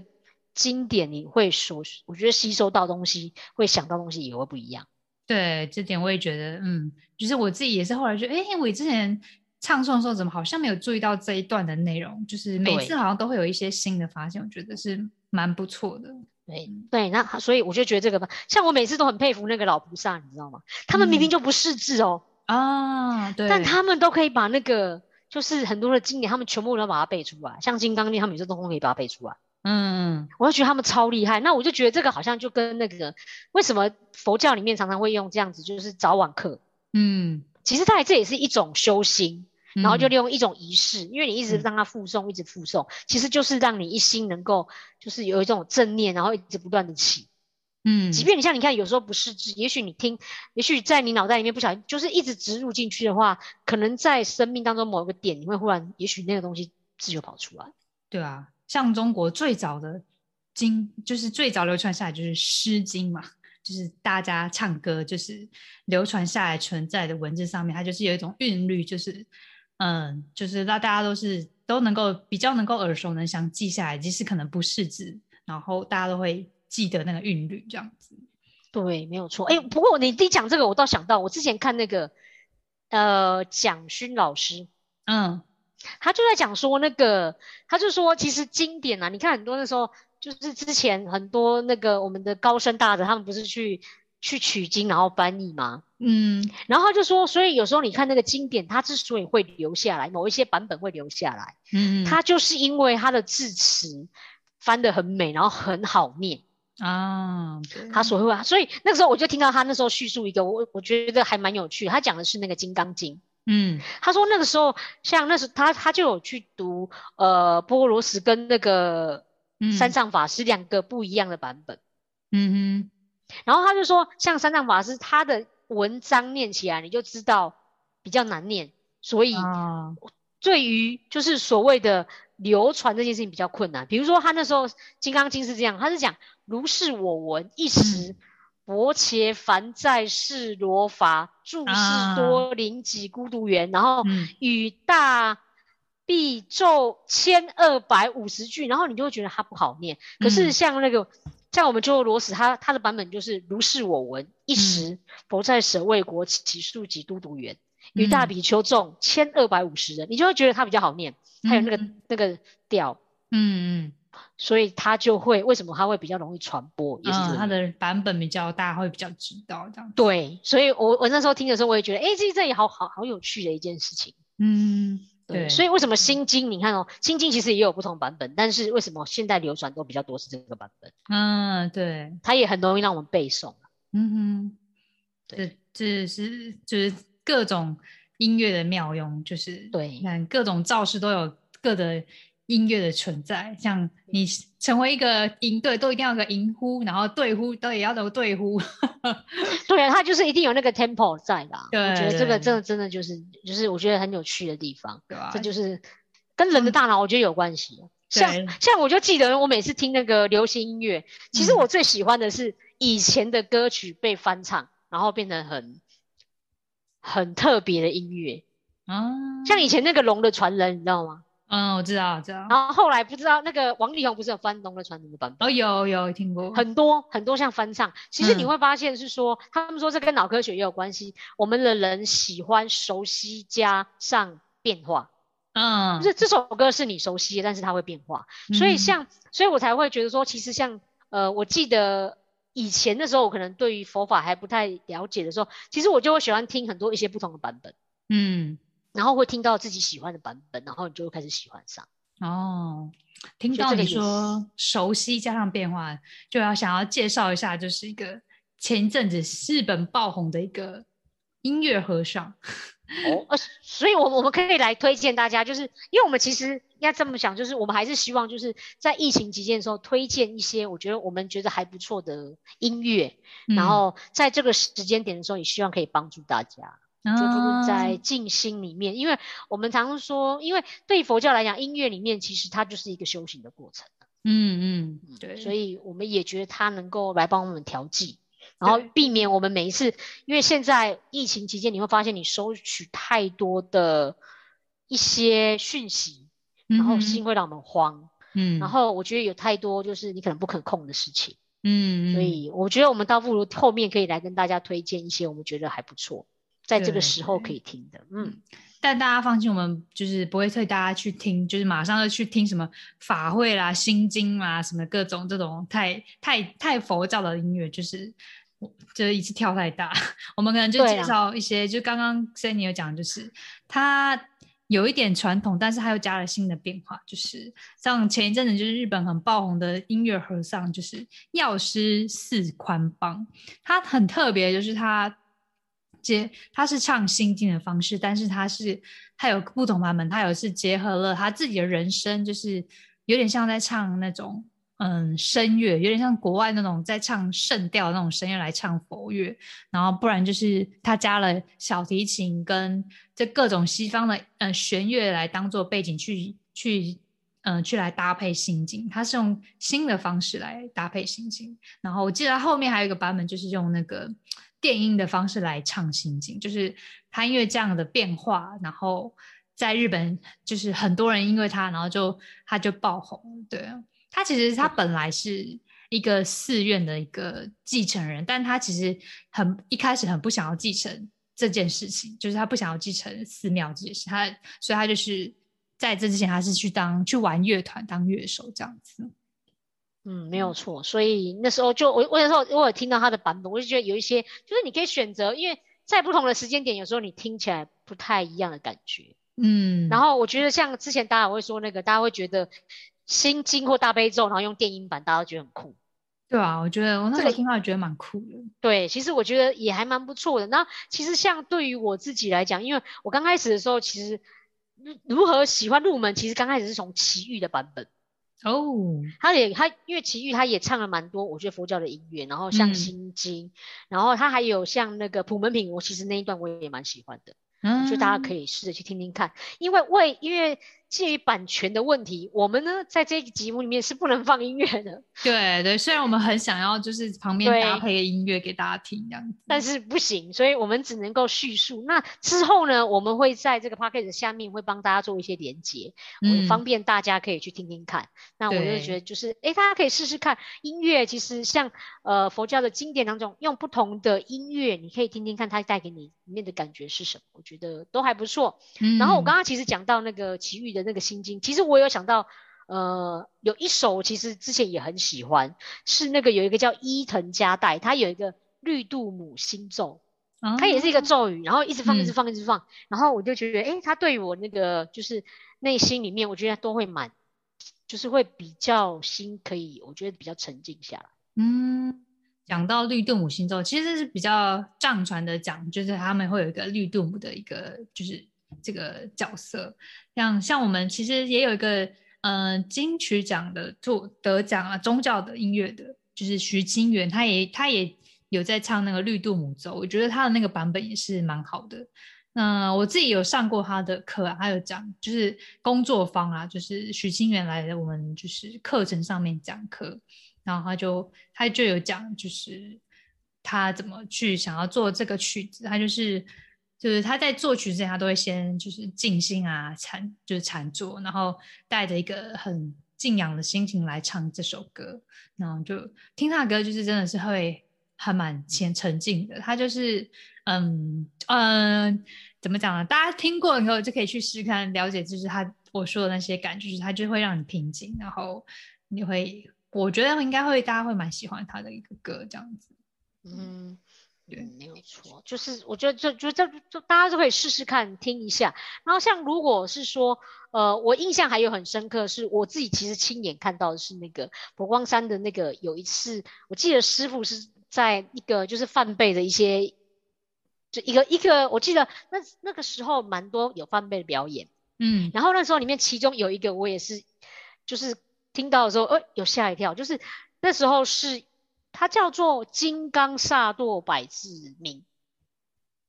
经典，你会所我觉得吸收到东西，会想到东西也会不一样。对，这点我也觉得，嗯，就是我自己也是后来觉得，哎，我之前唱诵的时候怎么好像没有注意到这一段的内容，就是每次好像都会有一些新的发现，我觉得是蛮不错的。对对，那所以我就觉得这个吧，像我每次都很佩服那个老菩萨，你知道吗？他们明明嗯就不识字哦，啊，对，但他们都可以把那个就是很多的经典，他们全部都把它背出来，像《金刚经》，他们有时候都可以把它背出来。嗯我就觉得他们超厉害，那我就觉得这个好像就跟那个为什么佛教里面常常会用这样子，就是早晚课，嗯，其实它这也是一种修心。然后就嗯利用一种仪式，因为你一直嗯让它附送，一直附送，其实就是让你一心能够就是有一种正念，然后一直不断的起。嗯，即便你像你看，有时候不识字，也许你听，也许在你脑袋里面不小心就是一直植入进去的话，可能在生命当中某一个点，你会忽然，也许那个东西自由跑出来。对啊，像中国最早的经，就是最早流传下来就是《诗经》嘛，就是大家唱歌就是流传下来存在的文字上面，它就是有一种韵律，就是嗯，就是让大家都是都能够比较能够耳熟能详记下来，即使可能不识字，然后大家都会记得那个韵律这样子。对，没有错。哎，不过你一讲这个，我倒想到，我之前看那个呃蒋勋老师，嗯他就在讲说那个，他就说其实经典啊，你看很多那时候就是之前很多那个我们的高僧大德，他们不是去去取经然后翻译吗？嗯。然后他就说，所以有时候你看那个经典，它之所以会留下来，某一些版本会留下来，嗯，它就是因为它的字词翻得很美，然后很好念，啊，他所会，所以那个时候我就听到他那时候叙述一个，我我觉得还蛮有趣的，他讲的是那个《金刚经》。嗯。他说那个时候，像那时他他就有去读呃波罗罗什跟那个嗯。三藏法师两个不一样的版本，嗯然后他就说，像三藏法师他的文章念起来你就知道比较难念，所以对于就是所谓的流传这件事情比较困难。比如说他那时候《金刚经》是这样，他是讲如是我闻一时。薄伽梵在世罗伐，住世多灵己孤独园，然后嗯与大必咒千二百五十句，然后你就会觉得它不好念。可是嗯。像那个，像我们鸠罗什，他他的版本就是如是我闻，一时佛在舍卫国起数及都督园，与大嗯比丘众千二百五十人，你就会觉得他比较好念，还有那个、嗯那个调，嗯嗯。所以他就会为什么他会比较容易传播，也是这嗯，个它的版本比较大，会比较知道这样子。对，所以我我那时候听的时候，我也觉得，哎，这这也好好好有趣的一件事情。嗯，对，所以为什么《心经》你看哦，《心经》其实也有不同版本，但是为什么现在流传都比较多是这个版本？嗯，对，它也很容易让我们背诵。嗯哼，对这这是就是各种音乐的妙用，就是对你看各种造势都有各的音乐的存在，像你成为一个营队，都一定要有个营呼，然后队呼都也要有队呼。<laughs> 对啊，它就是一定有那个 tempo 在的啊。对我觉得这个对真的真的就是就是我觉得很有趣的地方，对吧这就是跟人的大脑我觉得有关系。像像我就记得我每次听那个流行音乐，其实嗯我最喜欢的是以前的歌曲被翻唱，然后变成很很特别的音乐，啊，像以前那个《龙的传人》，你知道吗？嗯，我知道，我知道。然后后来不知道那个王力宏不是有翻《龙的传人》的版本？哦，有有听过，很多很多像翻唱，其实你嗯会发现是说，他们说这跟脑科学也有关系。我们的人喜欢熟悉加上变化，嗯，就是这首歌是你熟悉的，但是它会变化。所以嗯像，所以我才会觉得说，其实像呃，我记得以前的时候，我可能对于佛法还不太了解的时候，其实我就会喜欢听很多一些不同的版本，嗯，然后会听到自己喜欢的版本，然后你就会开始喜欢上。哦，听到你说熟悉加上变化，就要想要介绍一下，就是一个前一阵子日本爆红的一个音乐和尚。哦，呃，所以我我们可以来推荐大家，就是因为我们其实应该这么想，就是我们还是希望就是在疫情期间的时候推荐一些我觉得我们觉得还不错的音乐，然嗯后在这个时间点的时候，也希望可以帮助大家。就不论在啊静心里面，因为我们常常说，因为对佛教来讲，音乐里面其实它就是一个修行的过程，嗯嗯，对，所以我们也觉得它能够来帮我们调剂，然后避免我们每一次，因为现在疫情期间，你会发现你收取太多的一些讯息，然后嗯。心会让我们慌，嗯，然后我觉得有太多就是你可能不可控的事情，嗯，所嗯。以我觉得我们倒不如后面可以来跟大家推荐一些我们觉得还不错，在这对个时候可以听的，嗯。但大家放心，我们就是不会推大家去听，就是马上就去听什么法会啦、心经啦，什么各种这种太太太佛教的音乐，就是就是一次跳太大。<laughs> 我们可能就介绍一些，就刚刚 Sunny 有讲，就是它有一点传统，但是它又加了新的变化，就是像前一阵子就是日本很爆红的音乐和尚，就是药师寺宽邦，他很特别，就是他。接他是唱心经的方式，但是他是他有不同版本，他有是结合了他自己的人声，就是有点像在唱那种嗯声乐，有点像国外那种在唱圣调那种声乐来唱佛乐，然后不然就是他加了小提琴跟这各种西方的呃弦乐来当做背景去去。嗯，去来搭配心经，他是用新的方式来搭配心经。然后我记得后面还有一个版本，就是用那个电音的方式来唱心经，就是他因为这样的变化，然后在日本就是很多人因为他，然后就他就爆红。对，他其实他本来是一个寺院的一个继承人，但他其实很一开始很不想要继承这件事情，就是他不想要继承寺庙这件事，他所以他就是在这之前他是去当去玩乐团当乐手这样子。嗯，没有错。所以那时候就我我有时候我有听到他的版本，我就觉得有一些就是你可以选择，因为在不同的时间点，有时候你听起来不太一样的感觉。嗯，然后我觉得像之前大家会说那个，大家会觉得心经或大悲咒，然后用电音版，大家都觉得很酷。对啊，我觉得我那时候这个听到也觉得蛮酷的。对，其实我觉得也还蛮不错的。那其实像对于我自己来讲，因为我刚开始的时候，其实如如何喜欢入门，其实刚开始是从奇遇的版本。哦，他也他因为奇遇他也唱了蛮多，我觉得佛教的音乐，然后像嗯心经，然后他还有像那个普门品，我其实那一段我也蛮喜欢的，嗯，就大家可以试着去听听看，因为为因为介于版权的问题，我们呢在这个节目里面是不能放音乐的，对对，虽然我们很想要就是旁边搭配个音乐给大家听这样子，但是不行，所以我们只能够叙述。那之后呢，我们会在这个 p a c k a g e 下面会帮大家做一些连接，方便大家可以去听听看。那我就觉得就是，哎，大家可以试试看音乐。其实像呃佛教的经典当中，用不同的音乐，你可以听听看它带给你里面的感觉是什么，我觉得都还不错。嗯，然后我刚刚其实讲到那个奇遇的那个心经，其实我有想到，呃，有一首其实之前也很喜欢，是那个有一个叫伊藤加代，他有一个绿度母心咒，嗯它也是一个咒语，然后一直放，一直嗯。放，一直放，然后我就觉得，诶，它对于我那个就是内心里面，我觉得都会蛮，就是会比较心可以，我觉得比较沉静下来。嗯，讲到绿度母星咒，其实是比较藏传的讲，就是他们会有一个绿度母的一个就是这个角色，像像我们其实也有一个呃金曲奖的作得奖啊，宗教的音乐的，就是徐清源，他也他也有在唱那个绿度母咒，我觉得他的那个版本也是蛮好的。那我自己有上过他的课啊，他有讲就是工作坊啊，就是徐清源来的我们就是课程上面讲课，然后他就他就有讲就是他怎么去想要做这个曲子，他就是就是他在作曲之前，他都会先就是静心啊，禅就是禅坐，然后带着一个很敬仰的心情来唱这首歌，然后就听他的歌，就是真的是会还蛮沉沉静的。他就是嗯嗯，怎么讲呢？大家听过以后就可以去试看了解，就是他我说的那些感觉，就是他就会让你平静，然后你会，我觉得应该会大家会蛮喜欢他的一个歌这样子。嗯，对没有错，就是我觉得这就这就大家都可以试试看听一下。然后像如果是说，呃，我印象还有很深刻，是我自己其实亲眼看到的是那个佛光山的那个有一次，我记得师傅是在一个就是翻倍的一些，就一个一个，我记得那那个时候蛮多有翻倍的表演，嗯然后那时候里面其中有一个我也是，就是听到的时候，呃，有吓一跳，就是那时候是它叫做金刚萨埵百字明，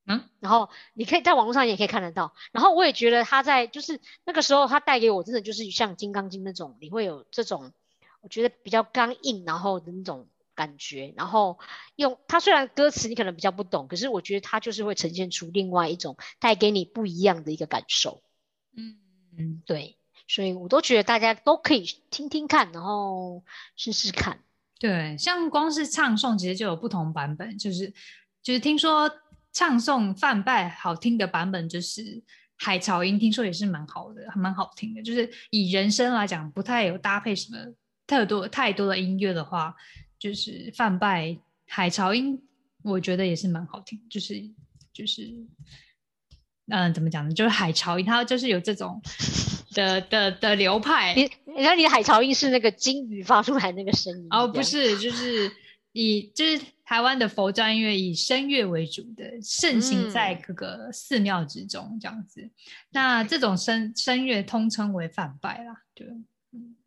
嗯，然后你可以在网络上也可以看得到，然后我也觉得他在就是那个时候他带给我真的就是像金刚经那种，你会有这种我觉得比较刚硬然后的那种感觉，然后用它虽然歌词你可能比较不懂，可是我觉得它就是会呈现出另外一种带给你不一样的一个感受。嗯嗯，对，所以我都觉得大家都可以听听看，然后试试看。对，像光是唱诵，其实就有不同版本，就是就是听说唱诵泛拜好听的版本，就是海潮音，听说也是蛮好的，还蛮好听的。就是以人声来讲，不太有搭配什么特多太多的音乐的话，就是泛拜海潮音，我觉得也是蛮好听，就是就是。嗯，怎么讲呢？就是海潮音，它就是有这种的的的流派。你你看你的海潮音是那个金鱼发出来那个声音哦，不是，就是以就是台湾的佛教音乐以声乐为主的，盛行在嗯各个寺庙之中这样子。那这种声声乐通称为梵拜啦，对，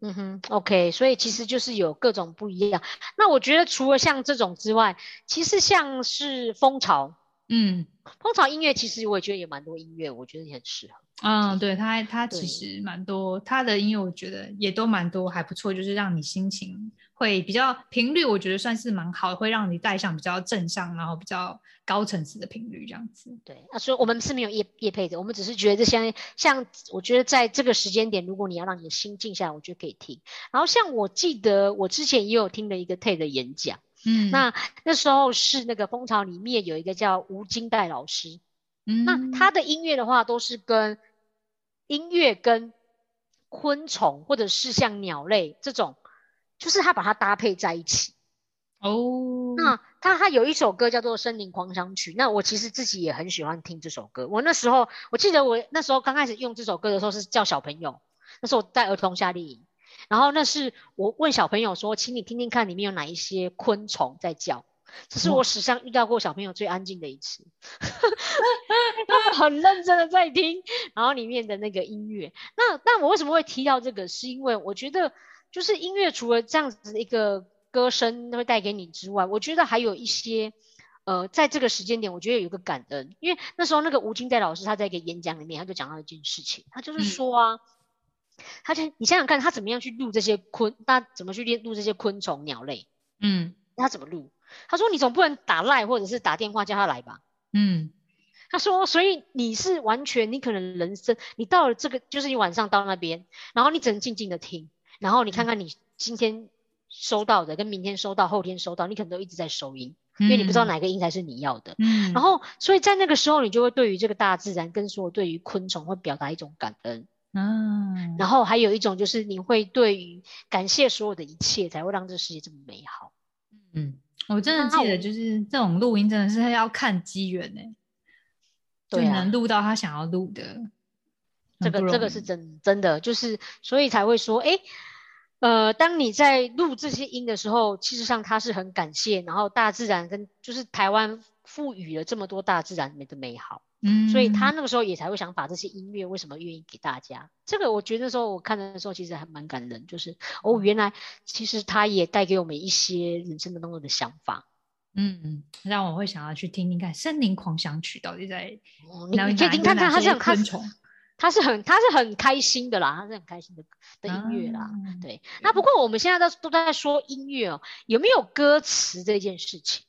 嗯哼，OK，所以其实就是有各种不一样。那我觉得除了像这种之外，其实像是蜂巢，嗯蜂巢音乐其实我也觉得也蛮多音乐，我觉得也很适合。嗯，对他他其实蛮多，他的音乐我觉得也都蛮多，还不错，就是让你心情会比较频率，我觉得算是蛮好，会让你带上比较正向，然后比较高层次的频率这样子。对，啊，所以我们是没有夜夜配的，我们只是觉得这些像，我觉得在这个时间点，如果你要让你的心静下来，我觉得可以听。然后像我记得我之前也有听了一个的演讲，嗯，那那时候是那个蜂巢里面有一个叫吴金代老师，嗯那嗯他的音乐的话都是跟音乐跟昆虫或者是像鸟类这种，就是他把它搭配在一起。哦，那他他有一首歌叫做《森林狂想曲》，那我其实自己也很喜欢听这首歌。我那时候我记得我那时候刚开始用这首歌的时候是叫小朋友，那时候我带儿童夏令营，然后那是我问小朋友说，请你听听看里面有哪一些昆虫在叫。这是我史上遇到过小朋友最安静的一次，<laughs> 他们 <laughs> 很认真的在听，然后里面的那个音乐。那那我为什么会提到这个？是因为我觉得就是音乐除了这样子的一个歌声会带给你之外，我觉得还有一些，呃，在这个时间点，我觉得有个感恩，因为那时候那个吴金代老师他在一个演讲里面，他就讲到一件事情，他就是嗯说啊，他就你想想看，他怎么样去录这些昆，他怎么去录这些昆虫鸟类，嗯他怎么录？他说你总不能打赖或者是打电话叫他来吧？嗯他说，所以你是完全，你可能人生，你到了这个，就是你晚上到那边，然后你只能静静的听，然后你看看你今天收到的，跟明天收到、后天收到，你可能都一直在收音，因为你不知道哪个音才是你要的。嗯，然后，所以在那个时候，你就会对于这个大自然，跟说对于昆虫会表达一种感恩，嗯，然后还有一种就是你会对于感谢所有的一切，才会让这世界这么美好。嗯，我真的那记得，就是这种录音真的是要看机缘呢，就对啊能录到他想要录的，这个这个是真真的，就是所以才会说，哎，呃，当你在录这些音的时候，其实上他是很感谢，然后大自然跟就是台湾赋予了这么多大自然里面的美好，嗯，所以他那个时候也才会想把这些音乐为什么愿意给大家。这个我觉得那时候我看的时候其实还蛮感人，就是哦，原来其实他也带给我们一些人生当中的想法。嗯，让我会想要去听听看《森林狂想曲》到底在哦，你你可以听看看，他是很他是很他是很开心的啦，他是很开心的的音乐啦。啊对，那不过我们现在都都在说音乐哦，有没有歌词这件事情？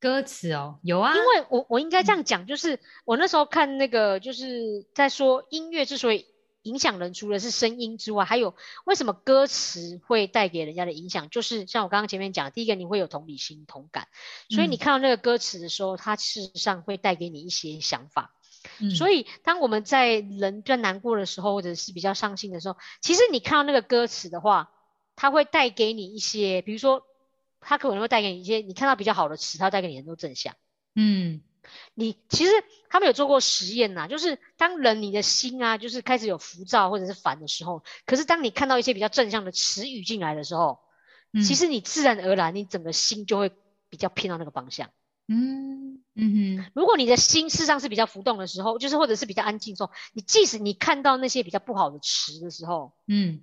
歌词哦，有啊，因为我我应该这样讲，就是我那时候看那个，就是在说音乐之所以影响人，除了是声音之外，还有为什么歌词会带给人家的影响，就是像我刚刚前面讲，第一个你会有同理心、同感，所以你嗯看到那个歌词的时候，它事实上会带给你一些想法。嗯。所以，当我们在人比较难过的时候，或者是比较伤心的时候，其实你看到那个歌词的话，它会带给你一些，比如说，它可能会带给你一些，你看到比较好的词，它带给你很多正向。嗯你其实他们有做过实验呐、就是当人你的心啊，就是开始有浮躁或者是烦的时候，可是当你看到一些比较正向的词语进来的时候，嗯，其实你自然而然，你整个心就会比较偏到那个方向。嗯嗯哼如果你的心事实上是比较浮动的时候，就是或者是比较安静的时候，你即使你看到那些比较不好的词的时候，嗯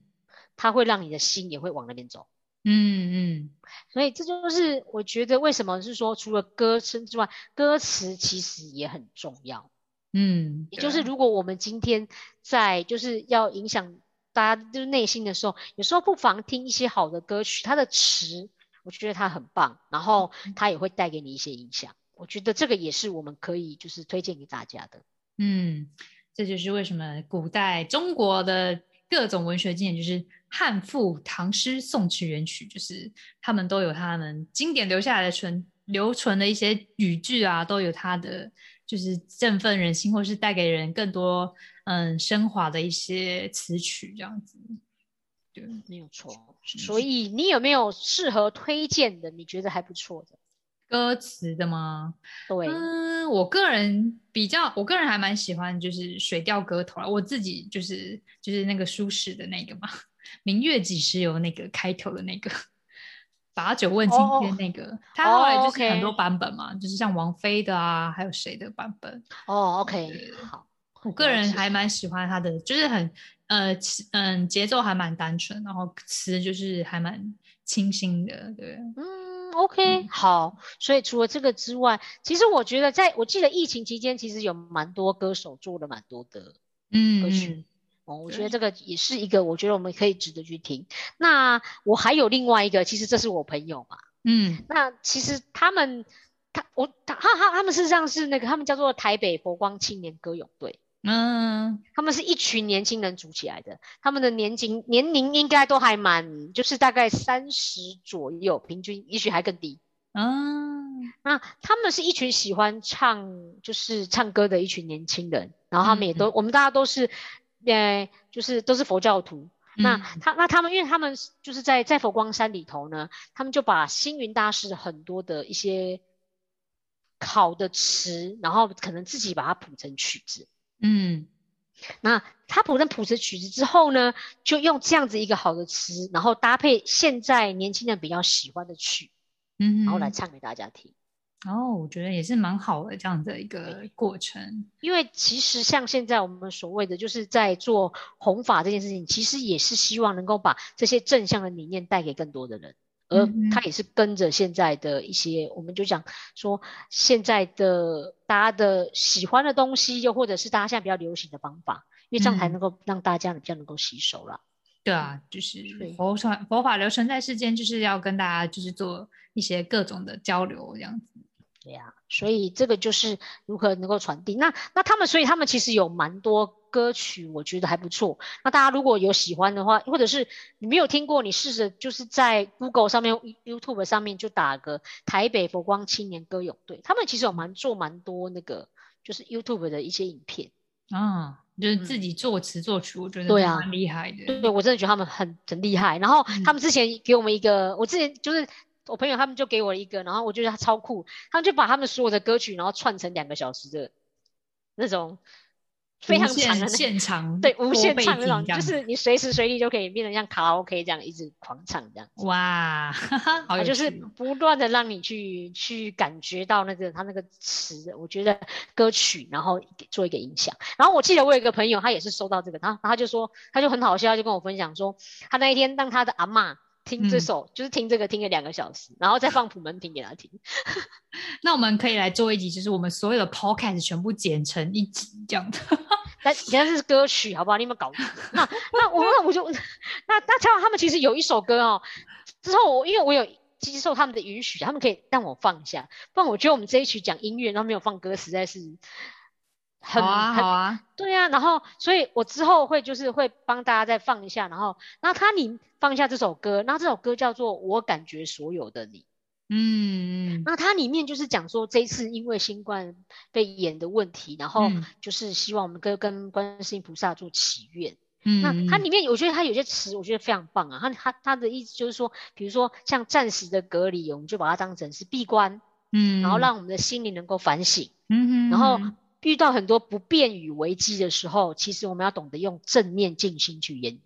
它会让你的心也会往那边走。嗯嗯所以这就是我觉得为什么是说，除了歌声之外，歌词其实也很重要。嗯，也就是如果我们今天在就是要影响大家就是内心的时候，有时候不妨听一些好的歌曲，它的词我觉得它很棒，然后嗯它也会带给你一些影响。我觉得这个也是我们可以就是推荐给大家的。嗯，这就是为什么古代中国的各种文学经典，就是汉赋、唐诗、宋词、元曲，就是他们都有他们经典留下来的存留存的一些语句啊，都有它的就是振奋人心，或是带给人更多嗯升华的一些词曲这样子。对，没有错，所以你有没有适合推荐的？你觉得还不错的？歌词的吗？对，嗯，我个人比较，我个人还蛮喜欢就是《水调歌头》啊。我自己就是就是那个舒适的那个嘛，“明月几时有”那个开头的那个，把酒问青天哦那个，他后来哦就是很多版本嘛，就是像王菲的啊，还有谁的版本。哦，OK，好，我个人还蛮喜欢他的，就是很呃嗯节奏还蛮单纯，然后词就是还蛮清新的，对。嗯，OK，嗯好。所以除了这个之外，其实我觉得在我记得疫情期间，其实有蛮多歌手做了蛮多的嗯歌曲嗯哦，我觉得这个也是一个，我觉得我们可以值得去听。那我还有另外一个，其实这是我朋友嘛。嗯那其实他们，他我他他他他们事实上是那个，他们叫做台北佛光青年歌咏队。嗯他们是一群年轻人组起来的，他们的年龄年龄应该都还蛮，就是大概三十左右，平均也许还更低。嗯那他们是一群喜欢唱，就是唱歌的一群年轻人，然后他们也都，我们大家都是，呃，就是都是佛教徒。那嗯他那他们，因为他们就是在在佛光山里头呢，他们就把星云大师很多的一些好的词，然后可能自己把它谱成曲子。嗯那他谱成谱词曲子之后呢，就用这样子一个好的词，然后搭配现在年轻人比较喜欢的曲，嗯，然后来唱给大家听。哦，我觉得也是蛮好的这样的一个过程。因为其实像现在我们所谓的就是在做弘法这件事情，其实也是希望能够把这些正向的理念带给更多的人，而他也是跟着现在的一些，我们就讲说现在的大家的喜欢的东西，又或者是大家现在比较流行的方法，因为这样才嗯能够让大家比较能够吸收啦。对啊，就是佛传佛法流传在世间，就是要跟大家就是做一些各种的交流这样子。对呀、所以这个就是如何能够传递。那那他们，所以他们其实有蛮多歌曲，我觉得还不错。那大家如果有喜欢的话，或者是你没有听过，你试着就是在 Google 上面、YouTube 上面就打个台北佛光青年歌咏队，他们其实有蛮做蛮多那个就是 YouTube 的一些影片。啊，就是自己作词作曲，我觉得对啊蛮厉害的。对，我真的觉得他们很很厉害。然后他们之前给我们一个，我之前就是我朋友他们就给我一个，然后我觉得他超酷，他们就把他们所有的歌曲，然后串成两个小时的那种非常长的那现场，对无限唱那种，就是你随时随地就可以变成像卡拉 OK 这样一直狂唱这样。哇，哈 <laughs> 哈好就是不断的让你去去感觉到那个他那个词，我觉得歌曲，然后给做一个影响。然后我记得我有一个朋友，他也是收到这个，然后他就说，他就很好笑，他就跟我分享说，他那一天让他的阿嬷听这嗯首，就是听这个听了两个小时，然后再放普门品给他听。<laughs> 那我们可以来做一集，就是我们所有的 podcast 全部剪成一集这样的。但但是歌曲好不好？你有没有搞错？那那我那我就那那他他们其实有一首歌哦，之后我因为我有接受他们的允许，他们可以让我放下。不然我觉得我们这一曲讲音乐，然后没有放歌，实在是很好啊，很好啊，对啊。然后，所以我之后会就是会帮大家再放一下，然后，然后他你放一下这首歌，然后这首歌叫做《我感觉所有的你》。嗯嗯那它里面就是讲说，这一次因为新冠肺炎的问题，然后嗯就是希望我们跟跟观世音菩萨做祈愿。嗯，那它嗯里面我觉得它有些词，我觉得非常棒啊。它它它的意思就是说，比如说像暂时的隔离，我们就把它当成是闭关，嗯，然后让我们的心灵能够反省。嗯哼，然后嗯遇到很多不便与危机的时候，其实我们要懂得用正念静心去演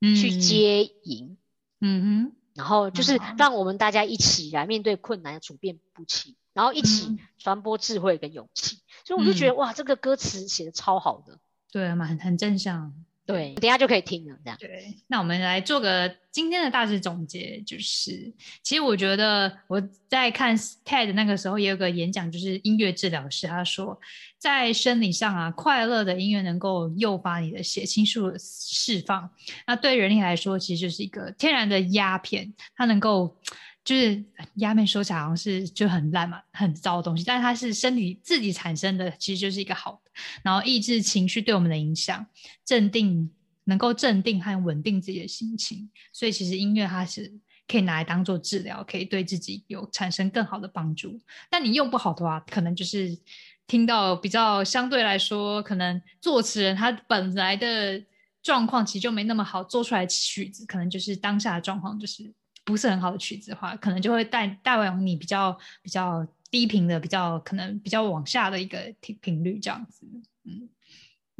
去，接引。嗯哼，然后就是好让我们大家一起来面对困难，处变不惊，然后一起嗯传播智慧跟勇气。所以我就觉得、哇，这个歌词写的超好的，对，蛮很正向。对，等下就可以听了，这样。对，那我们来做个今天的大致总结，就是其实我觉得我在看 TED 那个时候也有个演讲，就是音乐治疗师他说，在生理上啊，快乐的音乐能够诱发你的血清素的释放，那对人类来说其实就是一个天然的鸦片，它能够。就是鸦片说起来好像是就很烂嘛，很糟的东西，但是它是身体自己产生的，其实就是一个好的，然后抑制情绪对我们的影响，镇定，能够镇定和稳定自己的心情。所以其实音乐它是可以拿来当做治疗，可以对自己有产生更好的帮助。但你用不好的话，可能就是听到比较相对来说，可能作词人他本来的状况其实就没那么好，做出来曲子可能就是当下的状况就是不是很好的曲子的话，可能就会带带往你比较比较低频的，比较可能比较往下的一个频频率这样子。嗯。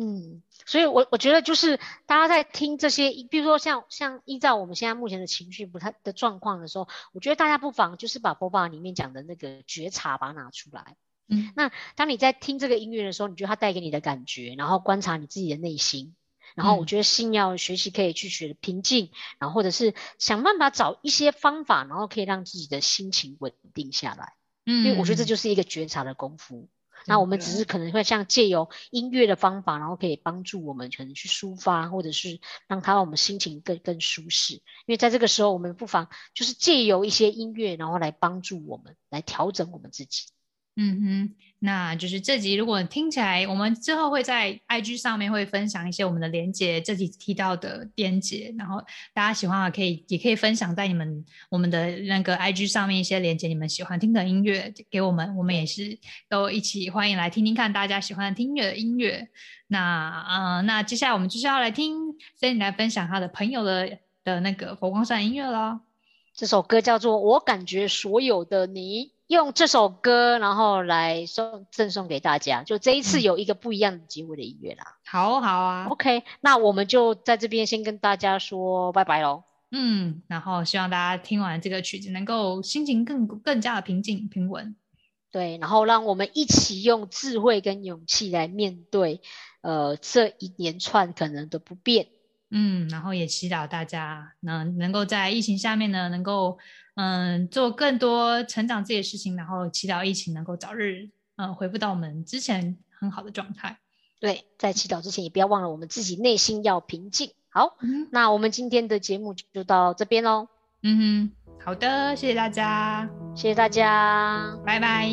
嗯，所以我我觉得就是大家在听这些，比如说像像依照我们现在目前的情绪不太的状况的时候，我觉得大家不妨就是把播放里面讲的那个觉察把它拿出来。嗯，那当你在听这个音乐的时候，你觉得它带给你的感觉，然后观察你自己的内心，然后我嗯觉得心要学习可以去学平静，然后或者是想办法找一些方法，然后可以让自己的心情稳定下来。嗯因为我觉得这就是一个觉察的功夫。那我们只是可能会像借由音乐的方法，然后可以帮助我们可能去抒发，或者是让它让我们心情更更舒适。因为在这个时候，我们不妨就是借由一些音乐，然后来帮助我们来调整我们自己。嗯哼，那就是这集如果听起来，我们之后会在 IG 上面会分享一些我们的连接，这集提到的连接，然后大家喜欢的可以也可以分享在你们我们的那个 IG 上面一些连接，你们喜欢听的音乐给我们，我们也是都一起欢迎来听听看大家喜欢听的音乐。那呃，那接下来我们就是要来听 Cindy 来分享他的朋友的的那个佛光山音乐了。这首歌叫做《我感觉所有的你》，用这首歌然后来送赠送给大家。就这一次嗯有一个不一样的结尾的音乐啦。好好啊，OK，那我们就在这边先跟大家说拜拜喽。嗯，然后希望大家听完这个曲子，能够心情更更加的平静平稳。对，然后让我们一起用智慧跟勇气来面对，呃，这一连串可能的不便。嗯，然后也祈祷大家能能够在疫情下面呢，能够嗯做更多成长自己的事情，然后祈祷疫情能够早日嗯恢复到我们之前很好的状态。对，在祈祷之前也不要忘了我们自己内心要平静。好，嗯那我们今天的节目就到这边喽，嗯哼，好的，谢谢大家，谢谢大家，拜拜。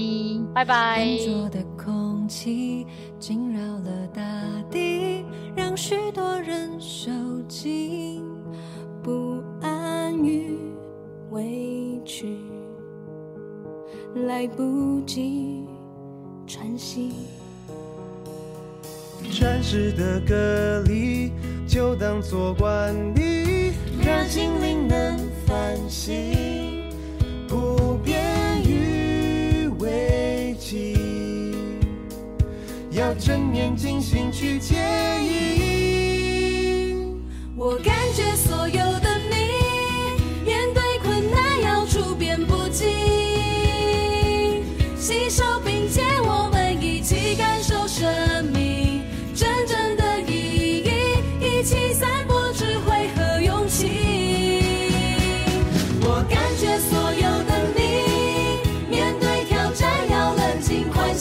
拜拜。浑浊的空气惊扰了大地，让许多人受尽不安与委屈，来不及喘息。暂时的隔离，就当作惯例，让心灵能反省，不变于危机，要正面进行去接应。我感觉所有的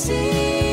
觉